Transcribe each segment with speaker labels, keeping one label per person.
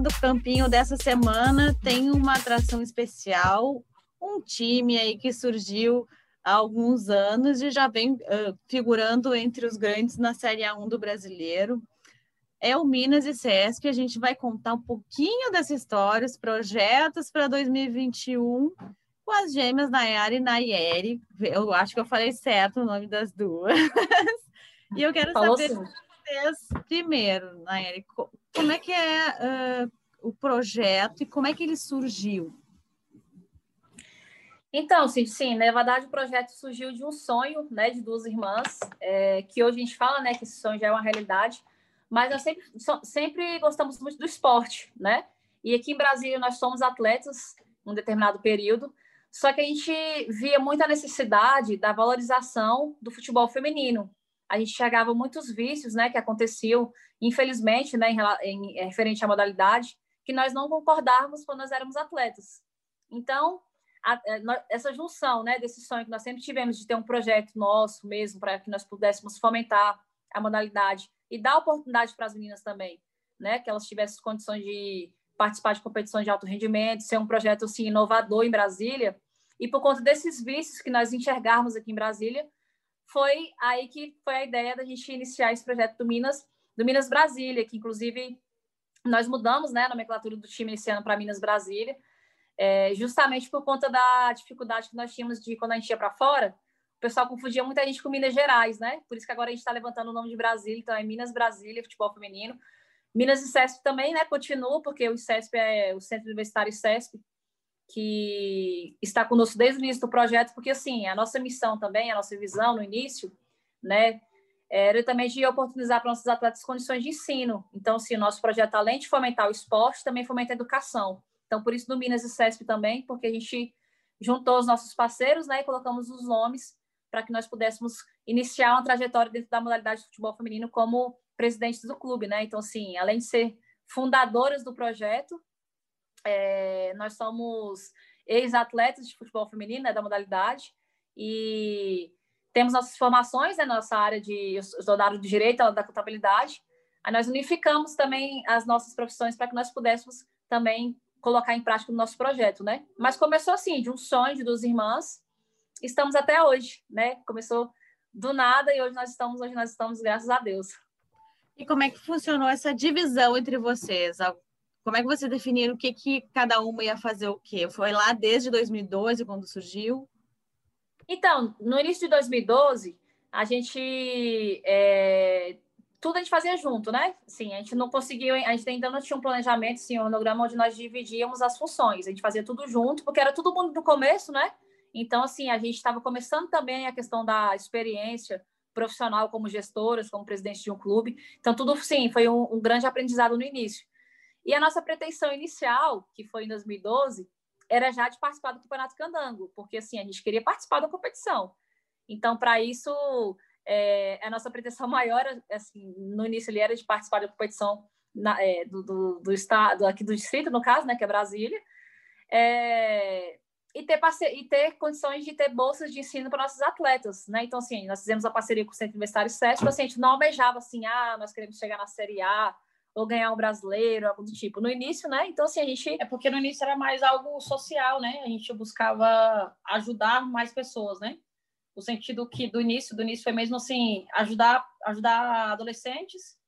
Speaker 1: Do campinho dessa semana, tem uma atração especial, um time aí que surgiu há alguns anos e já vem uh, figurando entre os grandes na Série A1 do Brasileiro. É o Minas e CESP. A gente vai contar um pouquinho dessa história, os projetos para 2021 com as gêmeas Nayara e Nayeri. Eu acho que eu falei certo o nome das duas. e eu quero Falou saber sim. vocês primeiro, Nayeri, como é que é uh, o projeto e como é que ele surgiu?
Speaker 2: Então, sim, sim, na verdade o projeto surgiu de um sonho, né, de duas irmãs, é, que hoje a gente fala, né, que esse sonho já é uma realidade, mas nós sempre, so, sempre gostamos muito do esporte, né, e aqui em Brasília nós somos atletas um determinado período, só que a gente via muita necessidade da valorização do futebol feminino. A gente chegava muitos vícios, né, que aconteciam, infelizmente, né, em, em referente à modalidade, que nós não concordávamos quando nós éramos atletas. Então, a, essa junção né, desse sonho que nós sempre tivemos de ter um projeto nosso mesmo, para que nós pudéssemos fomentar a modalidade e dar oportunidade para as meninas também, né, que elas tivessem condições de participar de competições de alto rendimento, ser um projeto assim, inovador em Brasília. E por conta desses vícios que nós enxergarmos aqui em Brasília, foi aí que foi a ideia da gente iniciar esse projeto do Minas, do Minas Brasília, que inclusive nós mudamos né, a nomenclatura do time esse ano para Minas Brasília, é, justamente por conta da dificuldade que nós tínhamos de quando a gente ia para fora, o pessoal confundia muita gente com Minas Gerais, né? Por isso que agora a gente está levantando o nome de Brasília, então é Minas Brasília, futebol feminino. Minas e CESP também, né? Continua, porque o CESP é o Centro Universitário CESP, que está conosco desde o início do projeto, porque assim, a nossa missão também, a nossa visão no início, né? Era também de oportunizar para nossos atletas condições de ensino. Então, assim, o nosso projeto, além de fomentar o esporte, também fomenta a educação. Então, por isso, no Minas e CESP também, porque a gente juntou os nossos parceiros né, e colocamos os nomes para que nós pudéssemos iniciar uma trajetória dentro da modalidade de futebol feminino como presidentes do clube. Né? Então, assim, além de ser fundadoras do projeto, é, nós somos ex-atletas de futebol feminino né, da modalidade e temos nossas formações, né, nossa área de, eu sou da área direito, da contabilidade, aí nós unificamos também as nossas profissões para que nós pudéssemos também colocar em prática o nosso projeto, né? Mas começou assim, de um sonho de duas irmãs, estamos até hoje, né? Começou do nada e hoje nós estamos, hoje nós estamos, graças a Deus.
Speaker 1: E como é que funcionou essa divisão entre vocês? Como é que vocês definiram o que, que cada uma ia fazer o quê? Foi lá desde 2012, quando surgiu?
Speaker 2: Então, no início de 2012, a gente é, tudo a gente fazia junto, né? Sim, a gente não conseguiu, a gente ainda não tinha um planejamento, sim, um cronograma onde nós dividíamos as funções. A gente fazia tudo junto, porque era todo mundo no começo, né? Então, assim, a gente estava começando também a questão da experiência profissional como gestoras, como presidente de um clube. Então, tudo, sim, foi um, um grande aprendizado no início. E a nossa pretensão inicial, que foi em 2012, era já de participar do Campeonato Candango, porque, assim, a gente queria participar da competição. Então, para isso, é, a nossa pretensão maior, assim, no início ele era de participar da competição na, é, do, do, do, estado, aqui do distrito, no caso, né, que é Brasília, é, e, ter e ter condições de ter bolsas de ensino para nossos atletas, né? Então, assim, nós fizemos a parceria com o Centro Universitário SESC, assim, a gente não almejava assim, ah, nós queremos chegar na Série A, ou ganhar um brasileiro, algo do tipo. No início, né? Então, assim, a gente.
Speaker 3: É porque no início era mais algo social, né? A gente buscava ajudar mais pessoas, né? no sentido que do início, do início foi mesmo assim, ajudar, ajudar adolescentes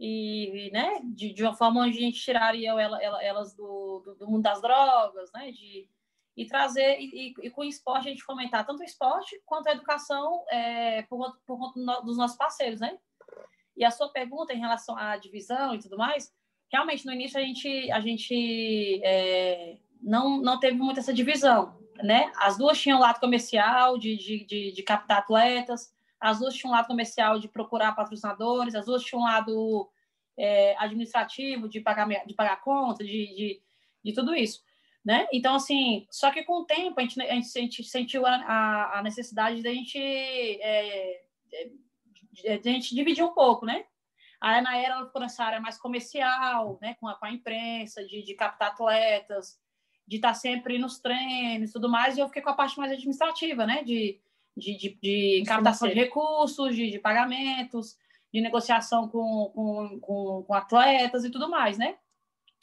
Speaker 3: e, né, de, de uma forma onde a gente tiraria ela, ela, elas do, do, do, mundo das drogas, né, de, e trazer, e, e, com o esporte a gente fomentar tanto o esporte quanto a educação é, por, por dos nossos parceiros, né? E a sua pergunta em relação à divisão e tudo mais, realmente no início a gente, a gente é, não, não teve muito essa divisão, né? As duas tinham lado comercial de, de, de, de, captar atletas, as duas tinham lado comercial de procurar patrocinadores, as duas tinham lado é, administrativo de pagar, de pagar conta, de, de, de, tudo isso, né? Então, assim, só que com o tempo a gente, a gente, sentiu a, a necessidade da gente, é, de, a gente dividir um pouco, né? A Ana era ficou nessa área mais comercial, né? Com a, com a imprensa, de, de captar atletas, de estar sempre nos treinos e tudo mais, e eu fiquei com a parte mais administrativa, né? De, de, de, de captação de recursos, de, de pagamentos, de negociação com, com, com, com, atletas e tudo mais, né?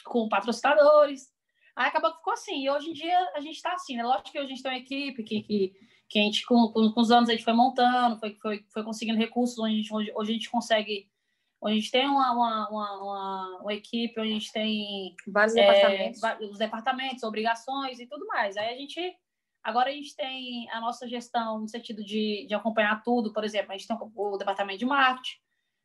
Speaker 3: com patrocinadores. Aí acabou que ficou assim. E hoje em dia a gente está assim, né? Lógico que hoje a gente tem uma equipe que, que, que a gente, com, com, com, os anos, a gente foi montando, foi, foi, foi conseguindo recursos onde a gente, hoje, hoje a gente consegue. Onde a gente tem uma, uma, uma, uma equipe, onde a gente tem
Speaker 2: vários é, departamentos.
Speaker 3: os departamentos, obrigações e tudo mais. Aí a gente. Agora a gente tem a nossa gestão no sentido de, de acompanhar tudo, por exemplo, a gente tem o, o departamento de marketing,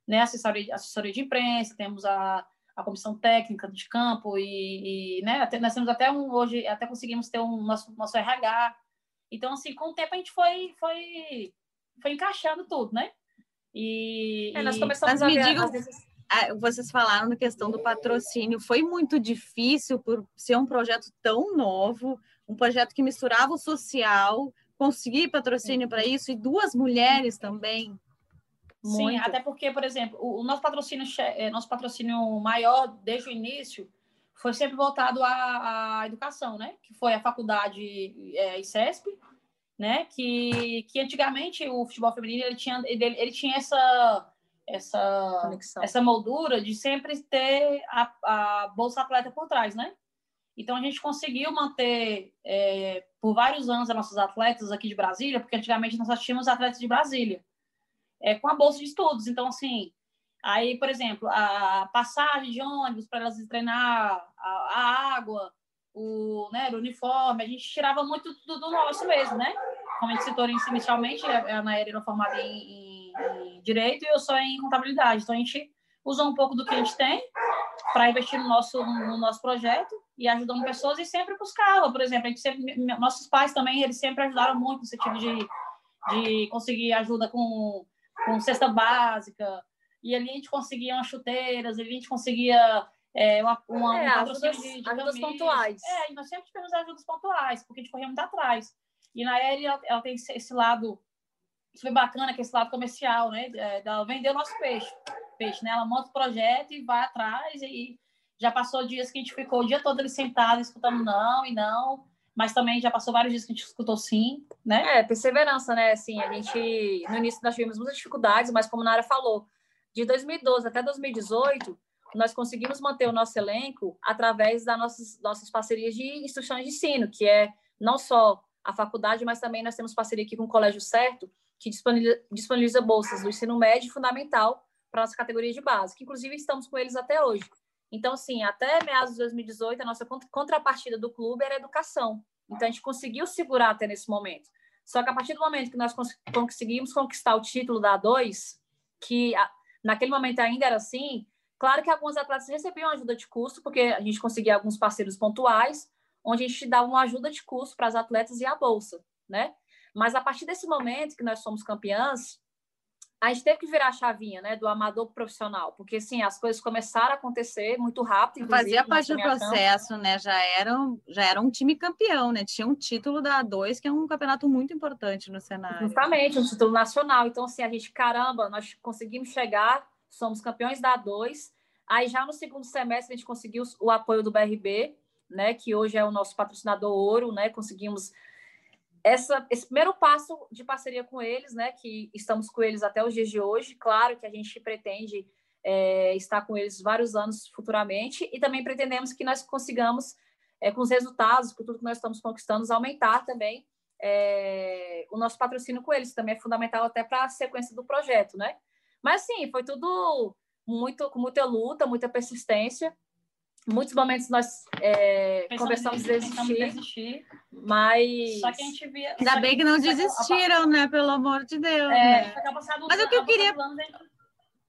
Speaker 3: né, assessoria, assessoria de imprensa, temos a, a comissão técnica de campo e, e né, até, nós temos até um hoje até conseguimos ter um nosso nosso RH. Então assim, com o tempo a gente foi foi foi encaixando tudo, né?
Speaker 1: E, é, nós começamos Mas a me ver, digam, vezes... vocês falaram na questão do patrocínio, foi muito difícil por ser um projeto tão novo, um projeto que misturava o social, conseguir patrocínio para isso e duas mulheres também.
Speaker 3: Muito. Sim, até porque, por exemplo, o, o, nosso patrocínio, é, nosso patrocínio maior desde o início foi sempre voltado à, à educação, né? Que foi a faculdade é, ICESP, né? Que, que antigamente o futebol feminino ele tinha, ele, ele tinha essa essa Conexão. essa moldura de sempre ter a, a bolsa atleta por trás, né? Então a gente conseguiu manter é, por vários anos as nossas atletas aqui de Brasília, porque antigamente nós só tínhamos atletas de Brasília é, com a bolsa de estudos. Então, assim, aí, por exemplo, a passagem de ônibus para elas treinar, a, a, água, o, né, o uniforme, a gente tirava muito do, do nosso mesmo, né? Como a gente citou inicialmente, a Anaéria era formada em, em, em Direito e eu sou em Contabilidade. Então, a gente usou um pouco do que a gente tem para investir no nosso, no nosso projeto e ajudando pessoas e sempre buscava, por exemplo, a gente sempre, nossos pais também, eles sempre ajudaram muito no sentido de, de conseguir ajuda com com cesta básica, e ali a gente conseguia umas chuteiras, ali a gente conseguia é, uma, uma,
Speaker 2: é, um ajudas, de, de ajudas pontuais.
Speaker 3: É, e nós sempre tivemos ajudas pontuais, porque a gente corria muito atrás. E na Eri, ela, ela, tem esse lado, isso foi bacana, que é esse lado comercial, né? Ela vendeu o nosso peixe, peixe, né? Ela monta o projeto e vai atrás, e já passou dias que a gente ficou o dia todo ali sentado, escutando não e não, mas também já passou vários dias que a gente escutou sim, né?
Speaker 2: É, perseverança, né? Assim, a gente, no início nós tivemos muitas dificuldades, mas como a Nara falou, de 2012 até 2018, nós conseguimos manter o nosso elenco através das nossas, nossas parcerias de instruções de ensino, que é não só a faculdade, mas também nós temos parceria aqui com o Colégio Certo, que disponibiliza, bolsas do ensino médio e fundamental para nossa categoria de base, que inclusive estamos com eles até hoje. Então, assim, até meados de 2018, a nossa contrapartida do clube era educação. Então, a gente conseguiu segurar até nesse momento. Só que a partir do momento que nós conseguimos conquistar o título da A2, que naquele momento ainda era assim, claro que alguns atletas recebiam ajuda de custo, porque a gente conseguia alguns parceiros pontuais, onde a gente dava uma ajuda de custo para as atletas e a bolsa, né? Mas a partir desse momento que nós somos campeãs, a gente teve que virar a chavinha, né, do amador profissional, porque assim, as coisas começaram a acontecer muito rápido.
Speaker 1: Fazia parte do processo, né? Já era, já era um time campeão, né? Tinha um título da A2, que é um campeonato muito importante no cenário.
Speaker 2: Justamente, um título nacional. Então, assim, a gente, caramba, nós conseguimos chegar, somos campeões da A2. Aí já no segundo semestre a gente conseguiu o apoio do BRB, né? Que hoje é o nosso patrocinador ouro, né? Conseguimos essa, esse primeiro passo de parceria com eles, né, que estamos com eles até os dias de hoje, claro que a gente pretende é, estar com eles vários anos futuramente e também pretendemos que nós consigamos, é, com os resultados, com tudo que nós estamos conquistando, aumentar também é, o nosso patrocínio com eles, também é fundamental até para a sequência do projeto, né? Mas, sim, foi tudo muito com muita luta, muita persistência, muitos momentos nós é, conversamos em desistir, desistir, mas
Speaker 3: só que a gente via
Speaker 1: ainda bem que não desistiram, né? Pelo amor de Deus. É, né? Mas o que eu queria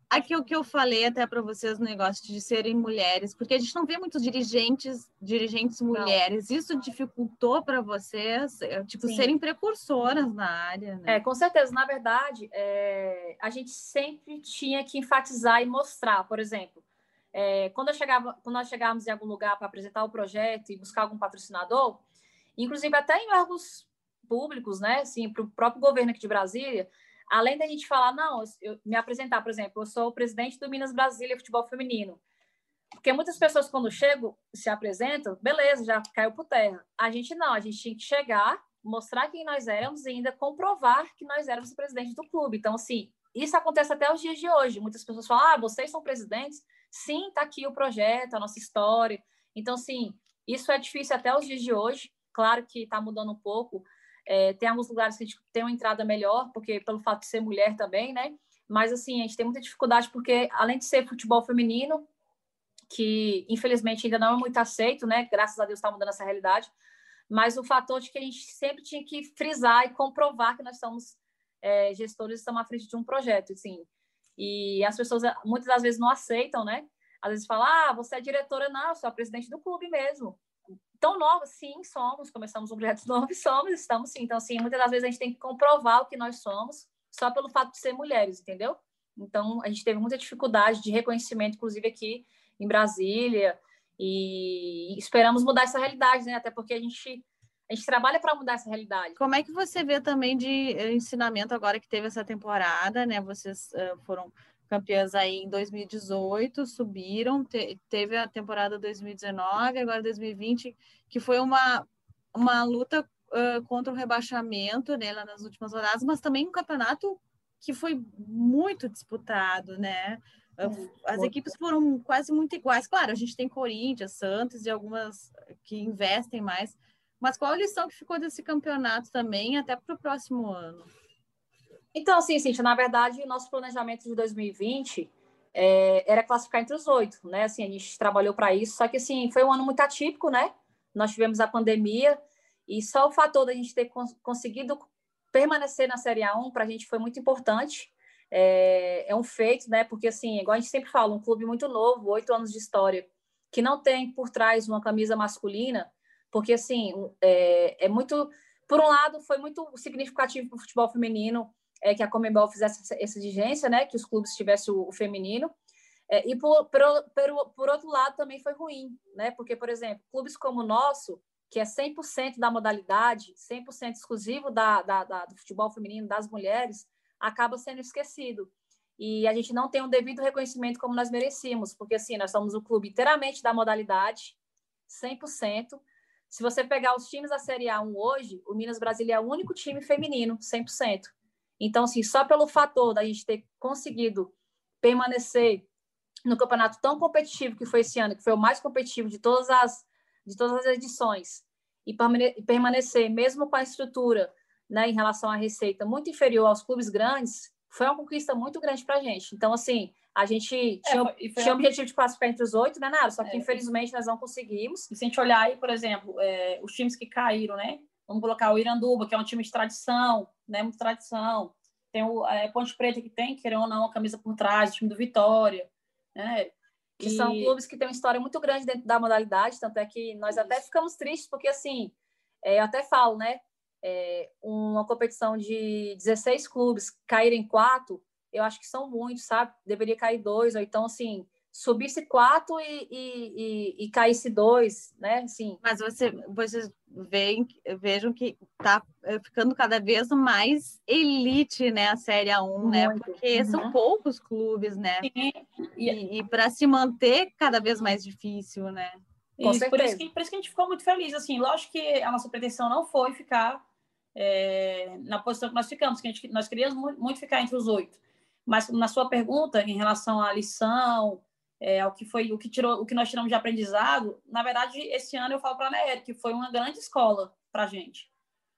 Speaker 1: aqui o que eu falei até para vocês no negócio de serem mulheres, porque a gente não vê muitos dirigentes, dirigentes mulheres. Não. Isso dificultou para vocês, é, tipo, Sim. serem precursoras na área, né?
Speaker 2: É, com certeza. Na verdade, é, a gente sempre tinha que enfatizar e mostrar, por exemplo, é, quando, chegava, quando nós chegávamos em algum lugar para apresentar o projeto e buscar algum patrocinador, inclusive até em órgãos públicos, né, assim, para o próprio governo aqui de Brasília, além da gente falar, não, eu, me apresentar, por exemplo, eu sou o presidente do Minas Brasília Futebol Feminino, porque muitas pessoas, quando chegam, se apresentam, beleza, já caiu por terra. A gente não, a gente tinha que chegar, mostrar quem nós éramos e ainda comprovar que nós éramos o presidente do clube. Então, assim, isso acontece até os dias de hoje. Muitas pessoas falam, ah, vocês são presidentes? Sim, está aqui o projeto, a nossa história. Então, sim, isso é difícil até os dias de hoje. Claro que está mudando um pouco. É, tem alguns lugares que a gente tem uma entrada melhor, porque pelo fato de ser mulher também, né? Mas, assim, a gente tem muita dificuldade porque, além de ser futebol feminino, que infelizmente ainda não é muito aceito, né? Graças a Deus está mudando essa realidade. Mas o fator de que a gente sempre tinha que frisar e comprovar que nós somos é, gestores, estamos à frente de um projeto, assim. E as pessoas muitas das vezes não aceitam, né? Às vezes falam, ah, você é diretora, não, eu sou a presidente do clube mesmo. Tão nova, sim, somos, começamos um projeto novo somos, estamos sim. Então, assim, muitas das vezes a gente tem que comprovar o que nós somos só pelo fato de ser mulheres, entendeu? Então, a gente teve muita dificuldade de reconhecimento, inclusive aqui em Brasília, e esperamos mudar essa realidade, né? Até porque a gente a gente trabalha para mudar essa realidade.
Speaker 1: Como é que você vê também de eh, ensinamento agora que teve essa temporada, né? Vocês uh, foram campeãs aí em 2018, subiram, te, teve a temporada 2019, agora 2020, que foi uma, uma luta uh, contra o rebaixamento, né, lá nas últimas rodadas, mas também um campeonato que foi muito disputado, né? As equipes foram quase muito iguais. Claro, a gente tem Corinthians, Santos e algumas que investem mais. Mas qual a lição que ficou desse campeonato também, até para o próximo ano?
Speaker 2: Então, assim, Cintia, na verdade, o nosso planejamento de 2020 é, era classificar entre os oito, né? Assim, a gente trabalhou para isso, só que, assim, foi um ano muito atípico, né? Nós tivemos a pandemia e só o fator da gente ter conseguido permanecer na Série A1 para a gente foi muito importante é, é um feito, né? Porque, assim, igual a gente sempre fala, um clube muito novo, oito anos de história, que não tem por trás uma camisa masculina, porque, assim, é, é muito. Por um lado, foi muito significativo para o futebol feminino é, que a Comembol fizesse essa, exigência, né? Que os clubes tivessem o, o feminino. É, e, por, por, por, outro lado, também foi ruim, né? Porque, por exemplo, clubes como o nosso, que é 100% da modalidade, 100% exclusivo da, da, da, do futebol feminino, das mulheres, acaba sendo esquecido. E a gente não tem um devido reconhecimento como nós merecíamos, porque assim, nós somos um clube inteiramente da modalidade, 100%. Se você pegar os times da Série A1 hoje, o Minas Brasília é o único time feminino, 100%. Então, assim, só pelo fator da gente ter conseguido permanecer no campeonato tão competitivo que foi esse ano, que foi o mais competitivo de todas as, de todas as edições, e permanecer, mesmo com a estrutura né, em relação à receita muito inferior aos clubes grandes, foi uma conquista muito grande para a gente. Então, assim, a gente é, tinha, foi, tinha o objetivo de classificar entre os oito, né, Nara? Só que, é, infelizmente, nós não conseguimos.
Speaker 3: E se a gente olhar aí, por exemplo, é, os times que caíram, né? Vamos colocar o Iranduba, que é um time de tradição, né? Muita tradição. Tem o é, Ponte Preta, que tem, querendo ou não, a camisa por trás, o time do Vitória, né?
Speaker 2: Que e... são clubes que têm uma história muito grande dentro da modalidade, tanto é que nós Isso. até ficamos tristes, porque, assim, é, eu até falo, né? É, uma competição de 16 clubes caírem quatro, eu acho que são muitos, sabe? Deveria cair dois, ou então, assim, subisse quatro e, e, e, e caísse dois, né? Assim.
Speaker 1: Mas você, vocês veem, vejam que tá é, ficando cada vez mais elite, né? A Série A1, né? Muito. né? Porque uhum. são poucos clubes, né? Sim. E, e para se manter cada vez mais difícil, né?
Speaker 3: Isso, por, isso que, por isso que a gente ficou muito feliz. Assim, lógico que a nossa pretensão não foi ficar é, na posição que nós ficamos, que gente, nós queríamos muito, muito, ficar entre os oito. Mas na sua pergunta em relação à lição, é, ao que foi o que tirou, o que nós tiramos de aprendizado, na verdade, esse ano eu falo para a Nery que foi uma grande escola para a gente.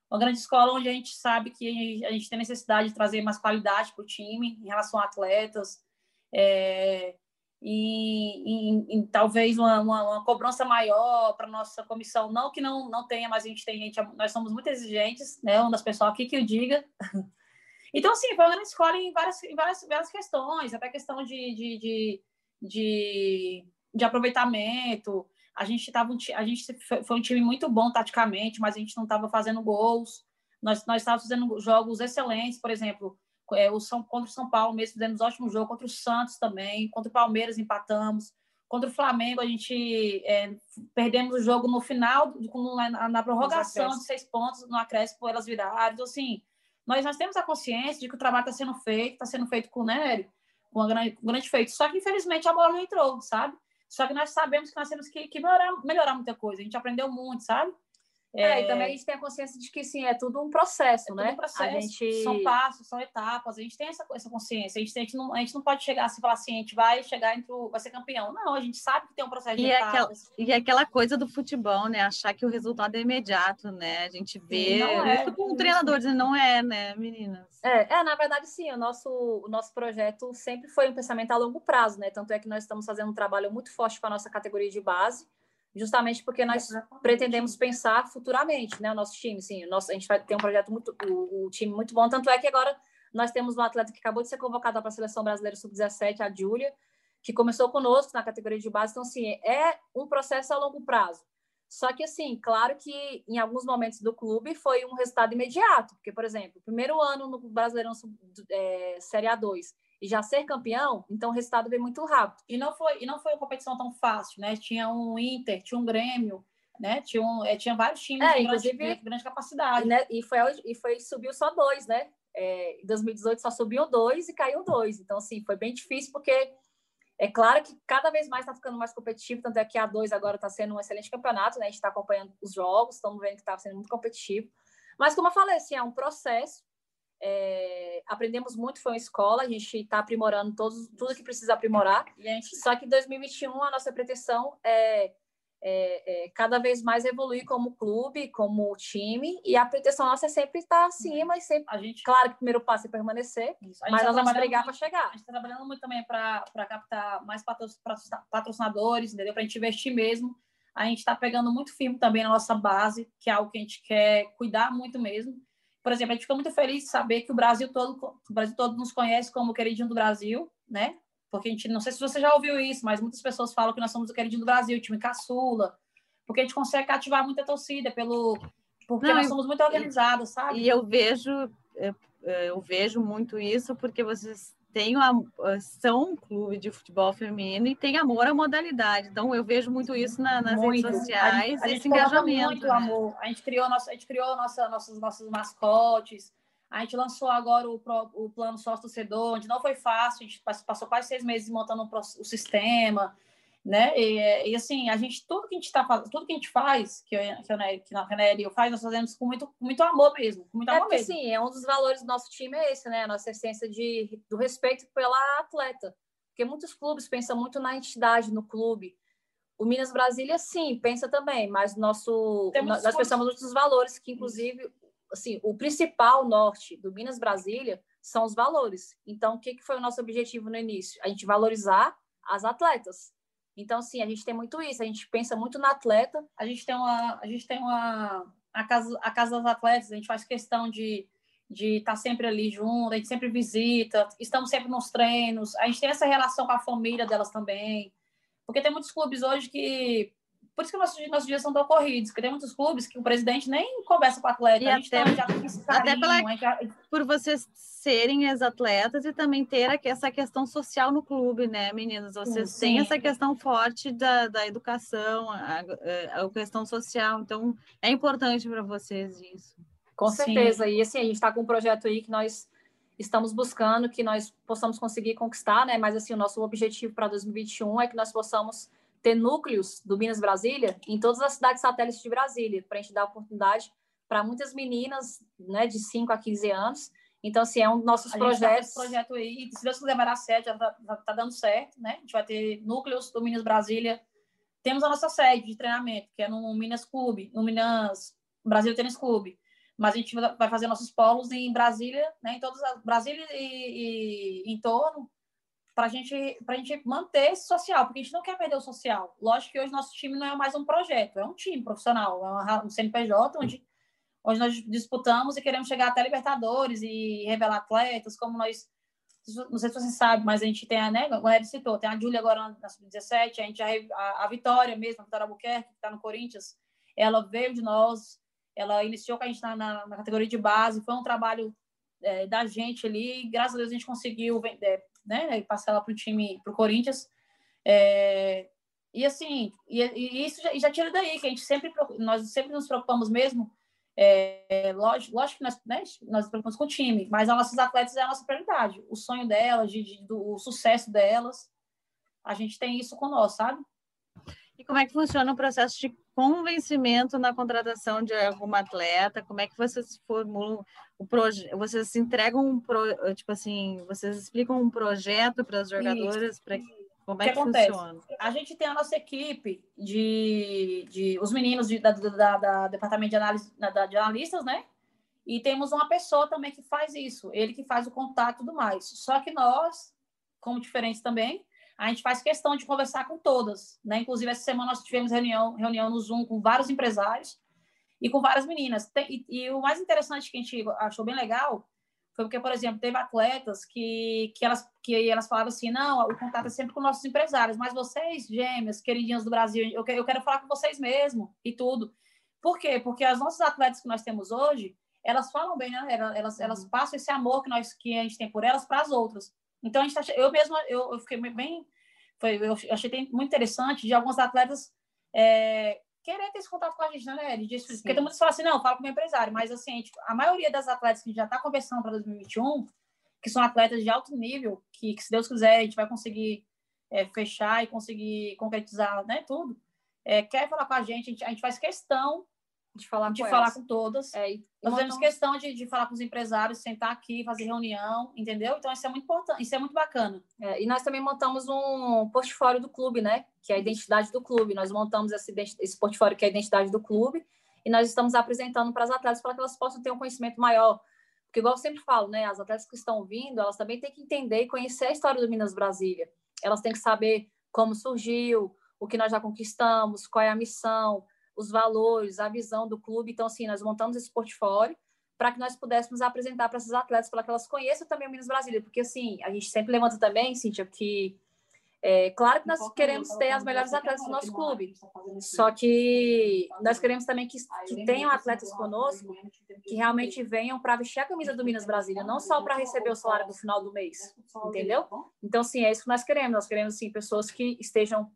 Speaker 3: Uma grande escola onde a gente sabe que a gente tem necessidade de trazer mais qualidade para o time em relação a atletas. É, e, e, e talvez uma, uma, uma, cobrança maior para nossa comissão. Não que não, não tenha, mas a gente tem gente, nós somos muito exigentes, né? Uma das pessoas aqui que o diga. Então, assim, foi uma grande escola em várias, em várias, várias questões, até questão de, de, de, de, de aproveitamento. A gente, tava, a gente foi um time muito bom taticamente, mas a gente não estava fazendo gols. Nós, nós estávamos fazendo jogos excelentes, por exemplo, é, o São, contra o São Paulo mesmo, fizemos ótimo jogo, contra o Santos também, contra o Palmeiras empatamos, contra o Flamengo a gente é, perdemos o jogo no final, na, na prorrogação de seis pontos, no acréscimo elas viraram, então assim, nós, nós temos a consciência de que o trabalho está sendo feito, está sendo feito com, né, com um grande, um grande feito, só que infelizmente a bola não entrou, sabe? Só que nós sabemos que nós temos que, que melhorar, melhorar muita coisa, a gente aprendeu muito, sabe?
Speaker 2: É, e também a gente tem a consciência de que, sim, é tudo um processo,
Speaker 3: é
Speaker 2: né?
Speaker 3: Um processo,
Speaker 2: a gente...
Speaker 3: São passos, são etapas, a gente tem essa, essa consciência. A gente, a, gente não, a gente não pode chegar assim e falar assim, a gente vai chegar entre o, vai ser campeão. Não, a gente sabe que tem um processo de
Speaker 1: e
Speaker 3: etapas.
Speaker 1: Aquela, e aquela coisa do futebol, né? Achar que o resultado é imediato, né? A gente vê é, isso com o treinador dizendo, não é, né, meninas?
Speaker 2: É, é, na verdade, sim, o nosso, o nosso projeto sempre foi um pensamento a longo prazo, né? Tanto é que nós estamos fazendo um trabalho muito forte com a nossa categoria de base, justamente porque nós pretendemos pensar futuramente, né? O nosso time, sim, nosso, a gente vai ter um projeto muito, o, o, time muito bom, tanto é que agora nós temos um atleta que acabou de ser convocado para a seleção brasileira sub-17, a Júlia, que começou conosco na categoria de base, então assim é um processo a longo prazo. Só que assim, claro que em alguns momentos do clube foi um resultado imediato, porque por exemplo, primeiro ano no Brasileirão é, Série A2 e já ser campeão, então o resultado veio muito rápido.
Speaker 3: E não foi, e não foi uma competição tão fácil, né? Tinha um Inter, tinha um Grêmio, né? Tinha, um, é, tinha vários times é, de grande, de grande capacidade.
Speaker 2: Né? E, foi, e foi subiu só dois, né? É, em 2018 só subiu dois e caiu dois. Então, assim, foi bem difícil, porque é claro que cada vez mais está ficando mais competitivo, tanto é que a dois agora está sendo um excelente campeonato, né? A gente está acompanhando os jogos, estamos vendo que está sendo muito competitivo. Mas, como eu falei, assim, é um processo é, aprendemos muito, foi uma escola, a gente está aprimorando todos, tudo que precisa aprimorar. Gente... Só que em 2021 a nossa pretensão é, é, é, cada vez mais evoluir como clube, como time, e a pretensão nossa é sempre estar acima e sempre. A gente... Claro que o primeiro passo é permanecer, mas tá nós vamos brigar para chegar.
Speaker 3: A gente está trabalhando muito também para captar mais patrocinadores, entendeu? Para a gente investir mesmo. A gente está pegando muito firme também na nossa base, que é algo que a gente quer cuidar muito mesmo por exemplo, a gente fica muito feliz de saber que o Brasil todo, o Brasil todo nos conhece como o queridinho do Brasil, né? Porque a gente, não sei se você já ouviu isso, mas muitas pessoas falam que nós somos o queridinho do Brasil, o time caçula, porque a gente consegue cativar muita torcida pelo porque não, nós somos muito organizados, sabe?
Speaker 1: E eu vejo eu, eu vejo muito isso porque vocês tem uma, são um clube de futebol feminino e tem amor à modalidade. Então eu vejo muito isso na, nas muito. redes sociais, a a esse engajamento.
Speaker 3: Muito né? amor. A gente criou nossa, a gente criou nossa, nossos nossos mascotes. A gente lançou agora o, o plano sócio torcedor, onde não foi fácil. A gente passou quase seis meses montando o, o sistema né? E, e, assim, a gente tudo que a gente está fazendo, tudo que a gente faz, que, eu, que, eu, que a Nery eu faz, nós fazemos com muito, com muito amor mesmo, com muito
Speaker 2: é
Speaker 3: amor mesmo.
Speaker 2: Sim, é um dos valores do nosso time é esse, né? A nossa essência de do respeito pela atleta, porque muitos clubes pensam muito na entidade, no clube. O Minas Brasília, sim, pensa também, mas nosso nós, nós pensamos nos valores que, inclusive, assim, o principal norte do Minas Brasília são os valores. Então, o que, que foi o nosso objetivo no início? A gente valorizar as atletas então, sim, a gente tem muito isso, a gente pensa muito na atleta.
Speaker 3: A gente tem uma, a gente tem uma a casa, a casa das atletas, a gente faz questão de de estar tá sempre ali junto, a gente sempre visita, estamos sempre nos treinos, a gente tem essa relação com a família delas também. Porque tem muitos clubes hoje que por isso que nossos, nossos dias são tão corridos, porque tem muitos clubes que o presidente nem conversa com o atleta.
Speaker 1: E a gente até, já tem esse carinho, até pela, já... por vocês serem ex-atletas e também ter essa questão social no clube, né, meninas? Vocês sim, têm essa questão forte da, da educação, a, a, a questão social, então é importante para vocês isso.
Speaker 2: Com certeza. Sim. E assim, a gente está com um projeto aí que nós estamos buscando que nós possamos conseguir conquistar, né? Mas assim, o nosso objetivo para 2021 é que nós possamos ter núcleos do Minas Brasília em todas as cidades satélites de Brasília, para a gente dar oportunidade para muitas meninas né, de 5 a 15 anos. Então, assim, é um dos nossos a projetos. Tá
Speaker 3: projeto aí, se Deus quiser, vai dar certo, já está tá dando certo, né? A gente vai ter núcleos do Minas Brasília. Temos a nossa sede de treinamento, que é no Minas Clube, no Minas Brasil Tênis Clube. Mas a gente vai fazer nossos polos em Brasília, né? Em todas as Brasília e, e em torno, para gente, a gente manter esse social, porque a gente não quer perder o social. Lógico que hoje nosso time não é mais um projeto, é um time profissional, é um CNPJ onde, onde nós disputamos e queremos chegar até Libertadores e revelar atletas, como nós. Não sei se você sabe, mas a gente tem a, né, como ele citou, tem a Júlia agora na Sub-17, a gente a, a Vitória mesmo, a Vitória Albuquerque, que está no Corinthians, ela veio de nós, ela iniciou com a gente na, na, na categoria de base, foi um trabalho é, da gente ali, graças a Deus a gente conseguiu é, né? E passar ela para o time, para o Corinthians. É, e assim, e, e isso já, já, tira daí, que a gente sempre, nós sempre nos preocupamos mesmo. É, lógico, lógico que nós, né, nós nos preocupamos com o time, mas as nossas atletas é a nossa prioridade. O sonho delas, de, de, do o sucesso delas, a gente tem isso nós, sabe?
Speaker 1: E como é que funciona o processo de convencimento na contratação de alguma atleta? Como é que vocês formulam o projeto? Vocês entregam um pro... tipo assim, vocês explicam um projeto para as jogadoras para como é que, que funciona?
Speaker 3: A gente tem a nossa equipe de, de os meninos de, da, da, da, departamento de análise da, de analistas, né? E temos uma pessoa também que faz isso, ele que faz o contato e tudo mais. Só que nós, como diferentes também, a gente faz questão de conversar com todas, né? Inclusive, essa semana nós tivemos reunião, reunião no Zoom com vários empresários e com várias meninas. e, e, o mais interessante que a gente achou bem legal foi porque, por exemplo, teve atletas que, que, elas, que elas falavam assim, não, o contato é sempre com nossos empresários, mas vocês, gêmeas, queridinhas do Brasil, eu, eu quero falar com vocês mesmo e tudo. Por quê? Porque as nossas atletas que nós temos hoje, elas falam bem, né? Elas, elas uhum. passam esse amor que, nós, que a gente tem por elas para as outras. Então, a gente tá, eu mesma, eu, eu fiquei bem. Foi, eu achei muito interessante de alguns atletas é, querer ter esse contato com a gente, né, Eli? Porque todo mundo fala assim, não, fala com o meu empresário. Mas, assim, a, gente, a maioria das atletas que a gente já está conversando para 2021, que são atletas de alto nível, que, que se Deus quiser, a gente vai conseguir é, fechar e conseguir concretizar né, tudo, é, quer falar com a gente, a gente, a gente faz questão de falar, de com, falar com todas. É, Nós fazemos questão de, de falar com os empresários, sentar aqui, fazer reunião, entendeu? Então, isso é muito importante, isso é muito bacana.
Speaker 2: É, e nós também montamos um portfólio do clube, né? Que é a identidade do clube. Nós montamos esse, esse portfólio que é a identidade do clube e nós estamos apresentando para as atletas para que elas possam ter um conhecimento maior. Porque, igual eu sempre falo, né? As atletas que estão vindo, elas também têm que entender e conhecer a história do Minas Brasília. Elas têm que saber como surgiu, o que nós já conquistamos, qual é a missão, os valores, a visão do clube. Então, assim, nós montamos esse portfólio para que nós pudéssemos apresentar para essas atletas, para que elas conheçam também o Minas Brasília, porque, assim, a gente sempre levanta também, Cíntia, que é claro que nós queremos ter as melhores atletas do nosso clube, só que nós queremos também que, que tenham atletas conosco que realmente venham para vestir a camisa do Minas Brasília, não só para receber o salário no final do mês, entendeu? Então, sim, é isso que nós queremos. Nós queremos, sim, pessoas que estejam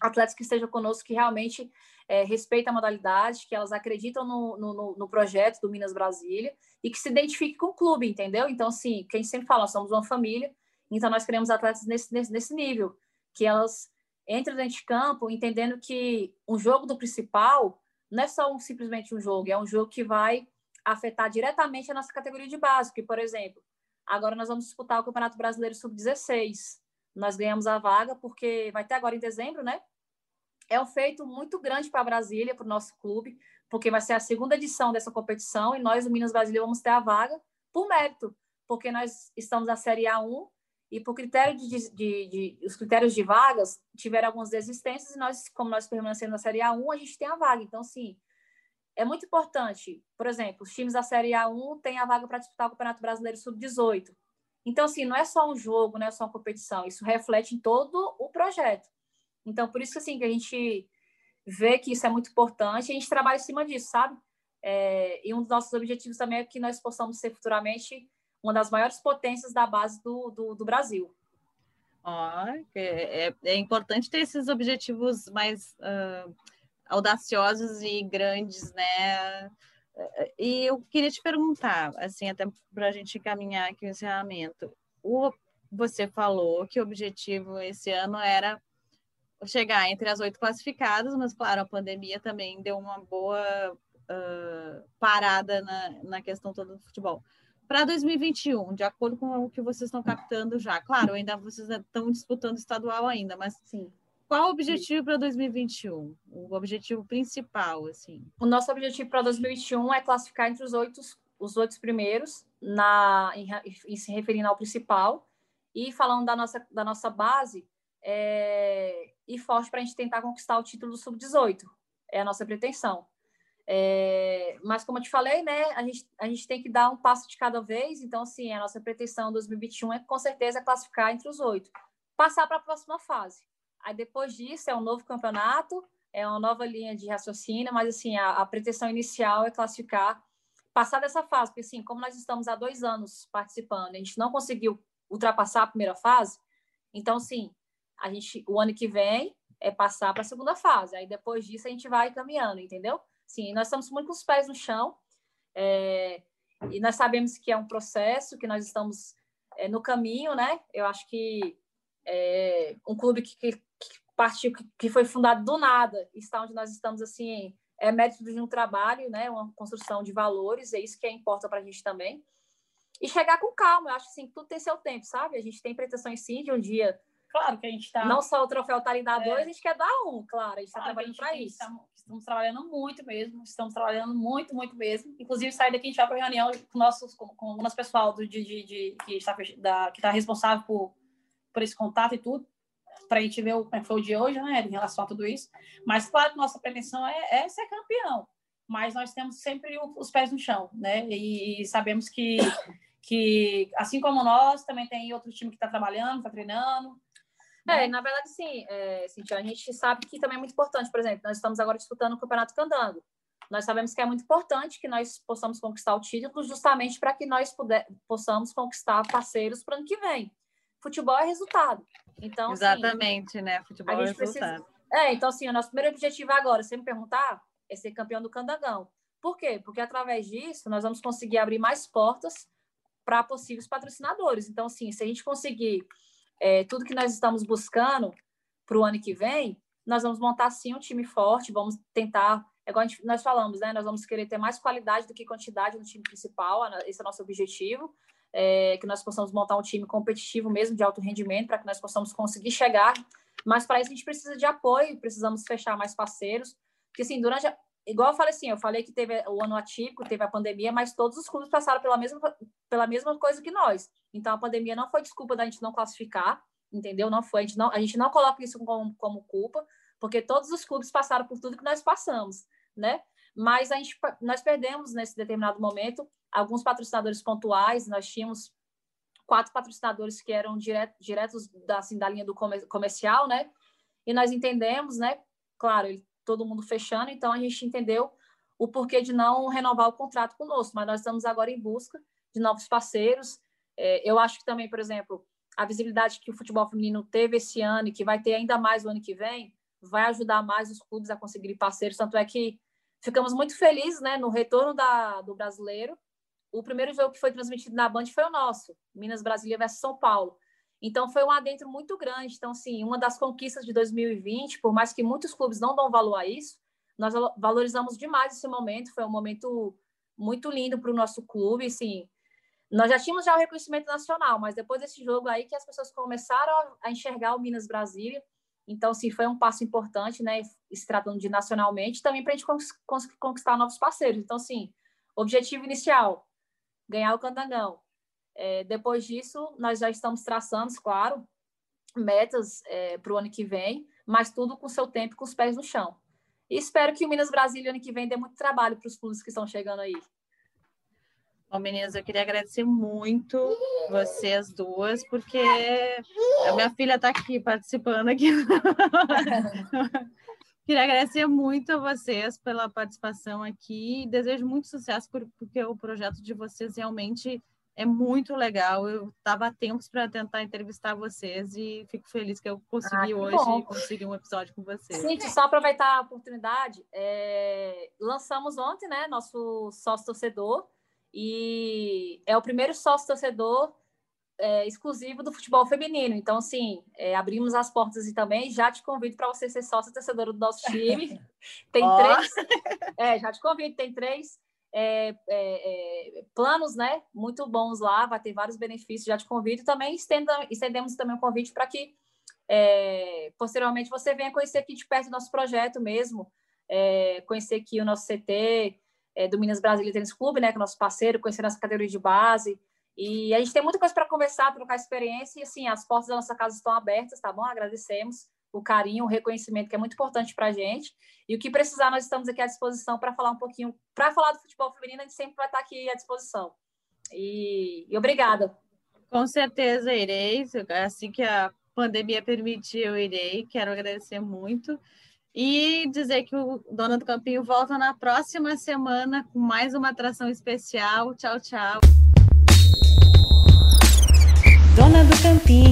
Speaker 2: atletas que estejam conosco que realmente é, a modalidade, que elas acreditam no, no, no, projeto do Minas Brasília e que se identifiquem com o clube, entendeu? Então, assim, quem sempre fala, nós somos uma família, então nós queremos atletas nesse, nesse, nesse nível, que elas entrem dentro de campo entendendo que um jogo do principal não é só um, simplesmente um jogo, é um jogo que vai afetar diretamente a nossa categoria de base, que, por exemplo, agora nós vamos disputar o Campeonato Brasileiro Sub-16, nós ganhamos a vaga porque vai ter agora em dezembro, né? É um feito muito grande para Brasília, para o nosso clube, porque vai ser a segunda edição dessa competição e nós, o Minas Brasília, vamos ter a vaga por mérito, porque nós estamos na Série A1 e por critério de, de, de, os critérios de vagas tiveram algumas desistências e nós, como nós permanecemos na Série A1, a gente tem a vaga. Então, sim, é muito importante. Por exemplo, os times da Série A1 têm a vaga para disputar o Campeonato Brasileiro Sub-18. Então, assim, não é só um jogo, não é só uma competição, isso reflete em todo o projeto. Então, por isso assim, que a gente vê que isso é muito importante a gente trabalha em cima disso, sabe? É, e um dos nossos objetivos também é que nós possamos ser futuramente uma das maiores potências da base do, do, do Brasil.
Speaker 1: Oh, é, é, importante ter esses objetivos mais uh, audaciosos e grandes, né? E eu queria te perguntar, assim, até para a gente encaminhar aqui o encerramento. O, você falou que o objetivo esse ano era chegar entre as oito classificadas, mas, claro, a pandemia também deu uma boa uh, parada na, na questão toda do futebol. Para 2021, de acordo com o que vocês estão captando já, claro, ainda vocês estão disputando estadual ainda, mas sim qual o objetivo para 2021? O objetivo principal, assim?
Speaker 2: O nosso objetivo para 2021 é classificar entre os oito, os oito primeiros, na, em, em, se referindo ao principal. E falando da nossa, da nossa base, é, e forte para a gente tentar conquistar o título do Sub-18. É a nossa pretensão. É, mas, como eu te falei, né, a gente, a gente tem que dar um passo de cada vez. Então, assim, a nossa pretensão 2021 é, com certeza, classificar entre os oito. Passar para a próxima fase. Aí depois disso é um novo campeonato, é uma nova linha de raciocínio, mas assim, a, a pretensão inicial é classificar, passar dessa fase, porque assim, como nós estamos há dois anos participando, a gente não conseguiu ultrapassar a primeira fase, então sim, a gente, o ano que vem é passar para a segunda fase, aí depois disso a gente vai caminhando, entendeu? Sim, nós estamos muito com os pés no chão, é, e nós sabemos que é um processo, que nós estamos é, no caminho, né? Eu acho que é, um clube que, que, partiu que foi fundado do nada, está onde nós estamos assim, é mérito de um trabalho, né, uma construção de valores, é isso que é importa para a gente também. E chegar com calma, eu acho assim, tudo tem seu tempo, sabe? A gente tem pretensões sim de um dia
Speaker 3: Claro que a gente está.
Speaker 2: Não só o troféu tá ali dá dois, é. a gente quer dar um, claro. A gente está claro trabalhando para isso.
Speaker 3: Estamos, estamos, trabalhando muito mesmo, estamos trabalhando muito, muito mesmo. Inclusive, sair daqui a gente vai para reunião com nossos, com, com o nosso pessoal do, de, de, de, que está da, que tá responsável por, por esse contato e tudo, para a gente ver o, como é foi o de hoje, né, em relação a tudo isso. Mas, claro que nossa pretensão é, é ser campeão, mas nós temos sempre os pés no chão, né? E, e sabemos que, que, assim como nós, também tem outro time que está trabalhando, está treinando
Speaker 2: é, né? na verdade, sim, é, Cintia, a gente sabe que também é muito importante, por exemplo, nós estamos agora disputando o Campeonato Candango. Nós sabemos que é muito importante que nós possamos conquistar o título justamente para que nós puder, possamos conquistar parceiros para o ano que vem. Futebol é resultado. Então,
Speaker 1: assim, Exatamente, assim, né? Futebol é resultado. Precisa...
Speaker 2: É, então, assim, o nosso primeiro objetivo agora, se me perguntar, é ser campeão do Candangão. Por quê? Porque através disso nós vamos conseguir abrir mais portas para possíveis patrocinadores. Então, assim, se a gente conseguir é, tudo que nós estamos buscando para o ano que vem, nós vamos montar sim um time forte, vamos tentar, é igual gente, nós falamos, né? Nós vamos querer ter mais qualidade do que quantidade no time principal, esse é o nosso objetivo, é, que nós possamos montar um time competitivo mesmo, de alto rendimento, para que nós possamos conseguir chegar. Mas para isso a gente precisa de apoio, precisamos fechar mais parceiros, porque assim, durante a, igual eu falei assim, eu falei que teve o ano atípico, teve a pandemia, mas todos os clubes passaram pela mesma, pela mesma coisa que nós. Então a pandemia não foi desculpa da gente não classificar, entendeu? Não foi, a gente não, a gente não coloca isso como, como culpa, porque todos os clubes passaram por tudo que nós passamos, né? Mas a gente, nós perdemos nesse determinado momento alguns patrocinadores pontuais, nós tínhamos quatro patrocinadores que eram direto, diretos da, assim, da linha do comercial, né? E nós entendemos, né? Claro, ele todo mundo fechando, então a gente entendeu o porquê de não renovar o contrato conosco, mas nós estamos agora em busca de novos parceiros. É, eu acho que também, por exemplo, a visibilidade que o futebol feminino teve esse ano e que vai ter ainda mais o ano que vem, vai ajudar mais os clubes a conseguir parceiros. Tanto é que ficamos muito felizes né, no retorno da, do brasileiro. O primeiro jogo que foi transmitido na Band foi o nosso, Minas Brasília versus São Paulo. Então, foi um adentro muito grande. Então, sim, uma das conquistas de 2020, por mais que muitos clubes não dão valor a isso, nós valorizamos demais esse momento. Foi um momento muito lindo para o nosso clube. Sim, nós já tínhamos já o reconhecimento nacional, mas depois desse jogo aí que as pessoas começaram a enxergar o Minas Brasília. Então, sim, foi um passo importante, né? Se tratando de nacionalmente, também para a gente conquistar novos parceiros. Então, sim, objetivo inicial: ganhar o Candangão. É, depois disso, nós já estamos traçando, claro, metas é, para o ano que vem, mas tudo com seu tempo, com os pés no chão. E espero que o Minas Brasília ano que vem dê muito trabalho para os clubes que estão chegando aí.
Speaker 1: Bom, meninas, eu queria agradecer muito vocês duas, porque a minha filha está aqui participando aqui. queria agradecer muito a vocês pela participação aqui. Desejo muito sucesso, porque o projeto de vocês realmente é muito legal. Eu estava a tempos para tentar entrevistar vocês e fico feliz que eu consegui ah, hoje bom. conseguir um episódio com vocês.
Speaker 2: Sim, só aproveitar a oportunidade, é... lançamos ontem, né, nosso sócio torcedor e é o primeiro sócio torcedor é, exclusivo do futebol feminino. Então, sim, é, abrimos as portas e também já te convido para você ser sócio torcedor do nosso time. Tem oh. três. É, já te convido, tem três é, é, é, planos né, muito bons lá, vai ter vários benefícios, já te convido. Também estenda, estendemos também um convite para que posteriormente você venha conhecer aqui de perto o nosso projeto mesmo, conhecer aqui o nosso CT é, do Minas Brasília Tênis Clube, né, que é nosso parceiro, conhecer nossa categoria de base. E a gente tem muita coisa para conversar, trocar experiência, e assim, as portas da nossa casa estão abertas, tá bom? Agradecemos o carinho, o reconhecimento que é muito importante para a gente. E o que precisar, nós estamos aqui à disposição para falar um pouquinho, para falar do futebol feminino, a gente sempre vai estar aqui à disposição. E, e obrigada.
Speaker 1: Com certeza irei, assim que a pandemia permitir, eu irei. Quero agradecer muito. E dizer que o Dona do Campinho volta na próxima semana com mais uma atração especial. Tchau, tchau.
Speaker 4: Dona do Campinho.